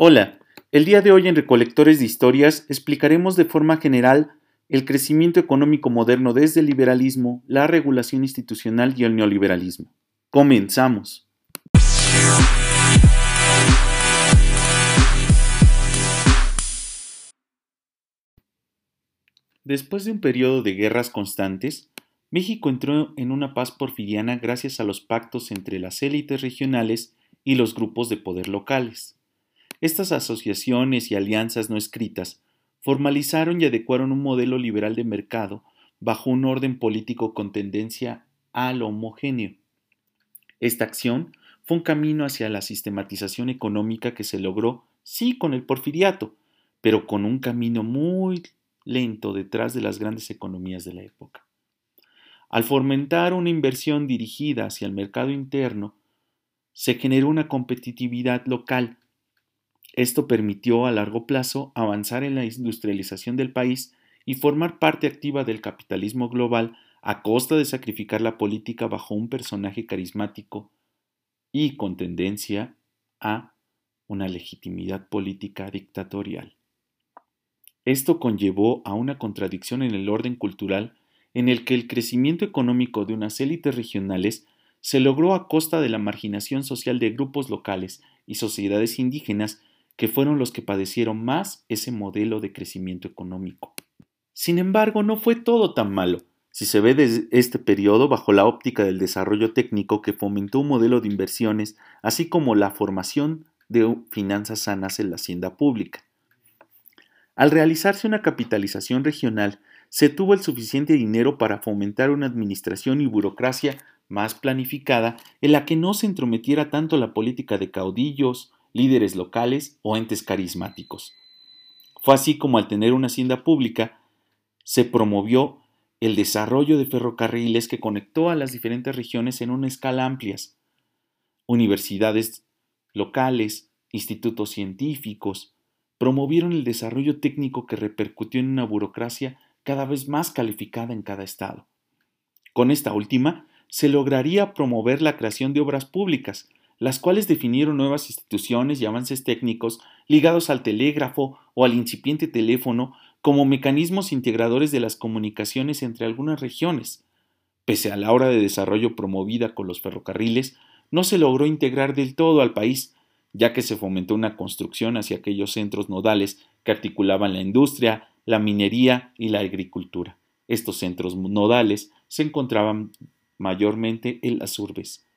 Hola, el día de hoy en Recolectores de Historias explicaremos de forma general el crecimiento económico moderno desde el liberalismo, la regulación institucional y el neoliberalismo. Comenzamos. Después de un periodo de guerras constantes, México entró en una paz porfiriana gracias a los pactos entre las élites regionales y los grupos de poder locales. Estas asociaciones y alianzas no escritas formalizaron y adecuaron un modelo liberal de mercado bajo un orden político con tendencia al homogéneo. Esta acción fue un camino hacia la sistematización económica que se logró, sí, con el porfiriato, pero con un camino muy lento detrás de las grandes economías de la época. Al fomentar una inversión dirigida hacia el mercado interno, se generó una competitividad local esto permitió a largo plazo avanzar en la industrialización del país y formar parte activa del capitalismo global a costa de sacrificar la política bajo un personaje carismático y con tendencia a una legitimidad política dictatorial. Esto conllevó a una contradicción en el orden cultural en el que el crecimiento económico de unas élites regionales se logró a costa de la marginación social de grupos locales y sociedades indígenas que fueron los que padecieron más ese modelo de crecimiento económico. Sin embargo, no fue todo tan malo, si se ve desde este periodo bajo la óptica del desarrollo técnico que fomentó un modelo de inversiones, así como la formación de finanzas sanas en la hacienda pública. Al realizarse una capitalización regional, se tuvo el suficiente dinero para fomentar una administración y burocracia más planificada en la que no se entrometiera tanto la política de caudillos, líderes locales o entes carismáticos. Fue así como al tener una hacienda pública, se promovió el desarrollo de ferrocarriles que conectó a las diferentes regiones en una escala amplias. Universidades locales, institutos científicos, promovieron el desarrollo técnico que repercutió en una burocracia cada vez más calificada en cada estado. Con esta última, se lograría promover la creación de obras públicas, las cuales definieron nuevas instituciones y avances técnicos ligados al telégrafo o al incipiente teléfono como mecanismos integradores de las comunicaciones entre algunas regiones. Pese a la hora de desarrollo promovida con los ferrocarriles, no se logró integrar del todo al país, ya que se fomentó una construcción hacia aquellos centros nodales que articulaban la industria, la minería y la agricultura. Estos centros nodales se encontraban mayormente en las urbes.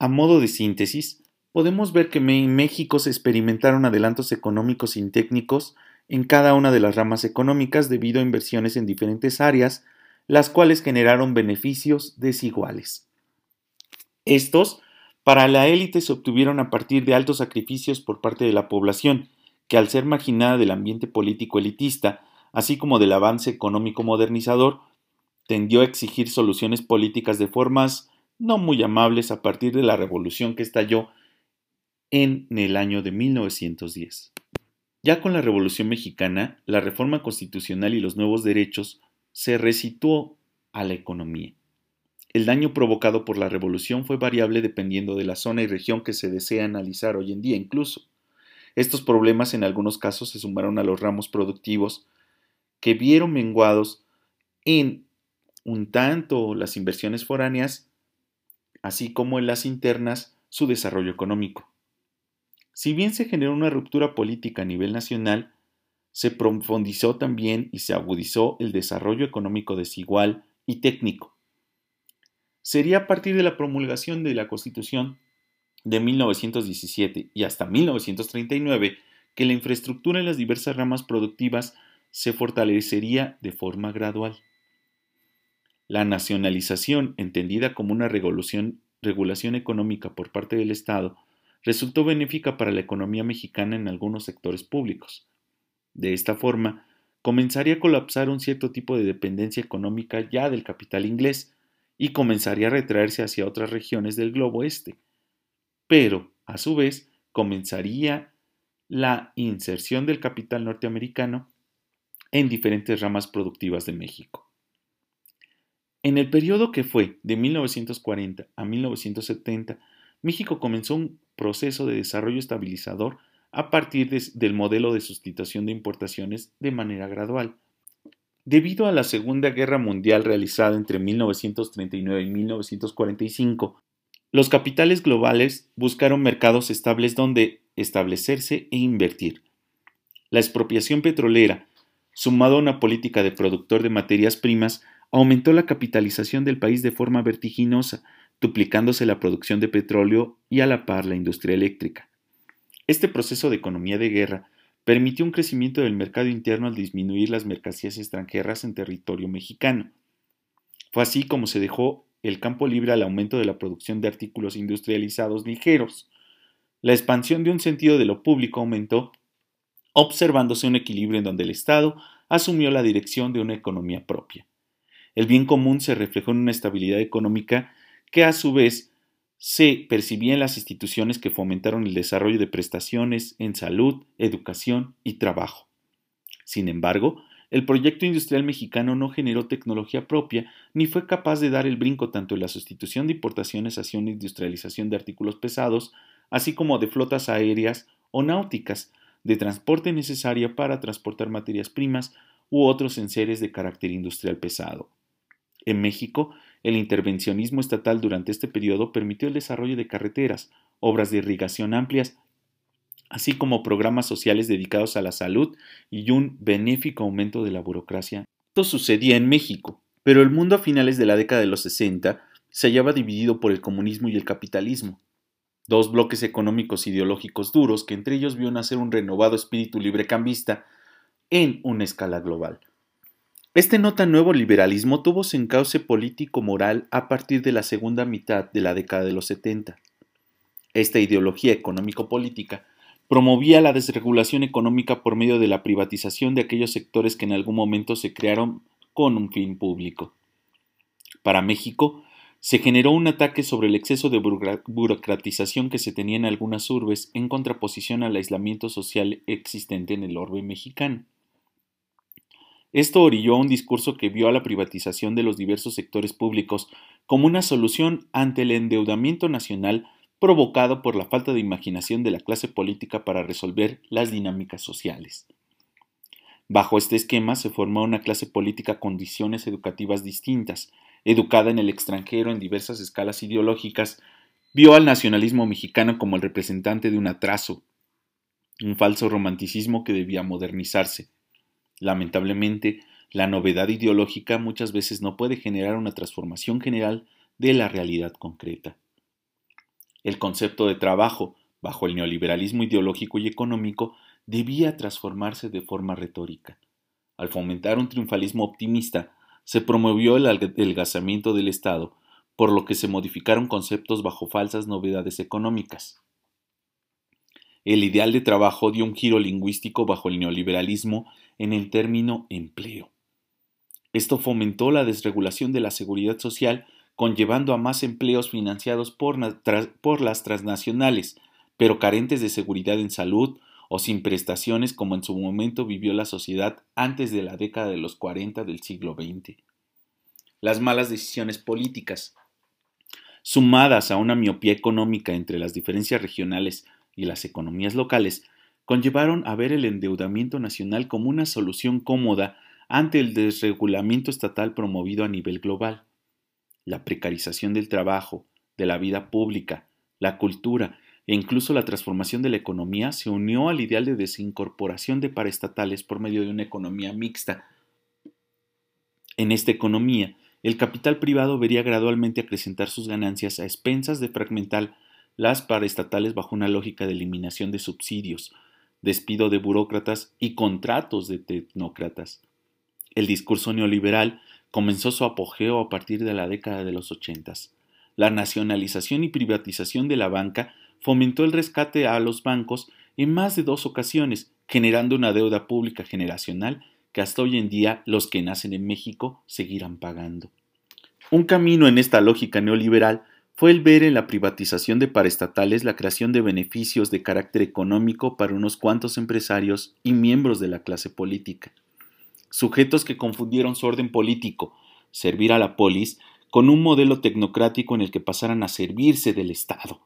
A modo de síntesis, podemos ver que en México se experimentaron adelantos económicos y técnicos en cada una de las ramas económicas debido a inversiones en diferentes áreas, las cuales generaron beneficios desiguales. Estos, para la élite, se obtuvieron a partir de altos sacrificios por parte de la población, que al ser marginada del ambiente político elitista, así como del avance económico modernizador, tendió a exigir soluciones políticas de formas no muy amables a partir de la revolución que estalló en el año de 1910. Ya con la Revolución Mexicana, la reforma constitucional y los nuevos derechos se resituó a la economía. El daño provocado por la revolución fue variable dependiendo de la zona y región que se desea analizar hoy en día incluso. Estos problemas en algunos casos se sumaron a los ramos productivos que vieron menguados en un tanto las inversiones foráneas así como en las internas su desarrollo económico. Si bien se generó una ruptura política a nivel nacional, se profundizó también y se agudizó el desarrollo económico desigual y técnico. Sería a partir de la promulgación de la Constitución de 1917 y hasta 1939 que la infraestructura en las diversas ramas productivas se fortalecería de forma gradual. La nacionalización, entendida como una regulación, económica por parte del Estado, resultó benéfica para la economía mexicana en algunos sectores públicos. De esta forma, comenzaría a colapsar un cierto tipo de dependencia económica ya del capital inglés y comenzaría a retraerse hacia otras regiones del globo este. Pero, a su vez, comenzaría la inserción del capital norteamericano en diferentes ramas productivas de México. En el periodo que fue de 1940 a 1970, México comenzó un proceso de desarrollo estabilizador a partir del modelo de sustitución de importaciones de manera gradual. Debido a la Segunda Guerra Mundial realizada entre 1939 y 1945, los capitales globales buscaron mercados estables donde establecerse e invertir. La expropiación petrolera, sumado a una política de productor de materias primas, aumentó la capitalización del país de forma vertiginosa, duplicándose la producción de petróleo y a la par la industria eléctrica. Este proceso de economía de guerra permitió un crecimiento del mercado interno al disminuir las mercancías extranjeras en territorio mexicano. Fue así como se dejó el campo libre al aumento de la producción de artículos industrializados ligeros. La expansión de un sentido de lo público aumentó, observándose un equilibrio en donde el Estado asumió la dirección de una economía propia. El bien común se reflejó en una estabilidad económica que a su vez se percibía en las instituciones que fomentaron el desarrollo de prestaciones en salud, educación y trabajo. Sin embargo, el proyecto industrial mexicano no generó tecnología propia ni fue capaz de dar el brinco tanto en la sustitución de importaciones hacia una industrialización de artículos pesados, así como de flotas aéreas o náuticas, de transporte necesaria para transportar materias primas u otros enseres de carácter industrial pesado. En México, el intervencionismo estatal durante este periodo permitió el desarrollo de carreteras, obras de irrigación amplias así como programas sociales dedicados a la salud y un benéfico aumento de la burocracia. Esto sucedía en México, pero el mundo a finales de la década de los 60 se hallaba dividido por el comunismo y el capitalismo, dos bloques económicos ideológicos duros que entre ellos vio nacer un renovado espíritu librecambista en una escala global. Este no tan nuevo liberalismo tuvo su encauce político-moral a partir de la segunda mitad de la década de los 70. Esta ideología económico-política promovía la desregulación económica por medio de la privatización de aquellos sectores que en algún momento se crearon con un fin público. Para México, se generó un ataque sobre el exceso de burocratización que se tenía en algunas urbes en contraposición al aislamiento social existente en el orbe mexicano. Esto orilló a un discurso que vio a la privatización de los diversos sectores públicos como una solución ante el endeudamiento nacional provocado por la falta de imaginación de la clase política para resolver las dinámicas sociales. Bajo este esquema se formó una clase política con condiciones educativas distintas, educada en el extranjero en diversas escalas ideológicas, vio al nacionalismo mexicano como el representante de un atraso, un falso romanticismo que debía modernizarse. Lamentablemente, la novedad ideológica muchas veces no puede generar una transformación general de la realidad concreta. El concepto de trabajo, bajo el neoliberalismo ideológico y económico, debía transformarse de forma retórica. Al fomentar un triunfalismo optimista, se promovió el adelgazamiento del Estado, por lo que se modificaron conceptos bajo falsas novedades económicas. El ideal de trabajo dio un giro lingüístico bajo el neoliberalismo en el término empleo. Esto fomentó la desregulación de la seguridad social conllevando a más empleos financiados por, las transnacionales, pero carentes de seguridad en salud o sin prestaciones como en su momento vivió la sociedad antes de la década de los 40 del siglo XX. Las malas decisiones políticas, sumadas a una miopía económica entre las diferencias regionales y las economías locales, conllevaron a ver el endeudamiento nacional como una solución cómoda ante el desregulamiento estatal promovido a nivel global la precarización del trabajo, de la vida pública, la cultura e incluso la transformación de la economía se unió al ideal de desincorporación de paraestatales por medio de una economía mixta. En esta economía, el capital privado vería gradualmente acrecentar sus ganancias a expensas de fragmentar las paraestatales bajo una lógica de eliminación de subsidios, despido de burócratas y contratos de tecnócratas. El discurso neoliberal comenzó su apogeo a partir de la década de los ochentas. La nacionalización y privatización de la banca fomentó el rescate a los bancos en más de dos ocasiones, generando una deuda pública generacional que hasta hoy en día los que nacen en México seguirán pagando. Un camino en esta lógica neoliberal fue el ver en la privatización de paraestatales la creación de beneficios de carácter económico para unos cuantos empresarios y miembros de la clase política sujetos que confundieron su orden político, servir a la polis, con un modelo tecnocrático en el que pasaran a servirse del Estado.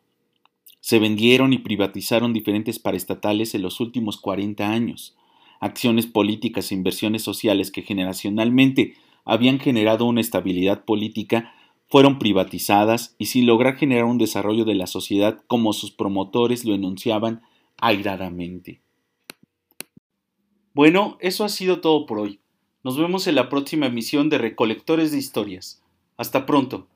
Se vendieron y privatizaron diferentes paraestatales en los últimos 40 años. Acciones políticas e inversiones sociales que generacionalmente habían generado una estabilidad política fueron privatizadas y sin lograr generar un desarrollo de la sociedad como sus promotores lo enunciaban airadamente. Bueno, eso ha sido todo por hoy. Nos vemos en la próxima emisión de Recolectores de Historias. Hasta pronto.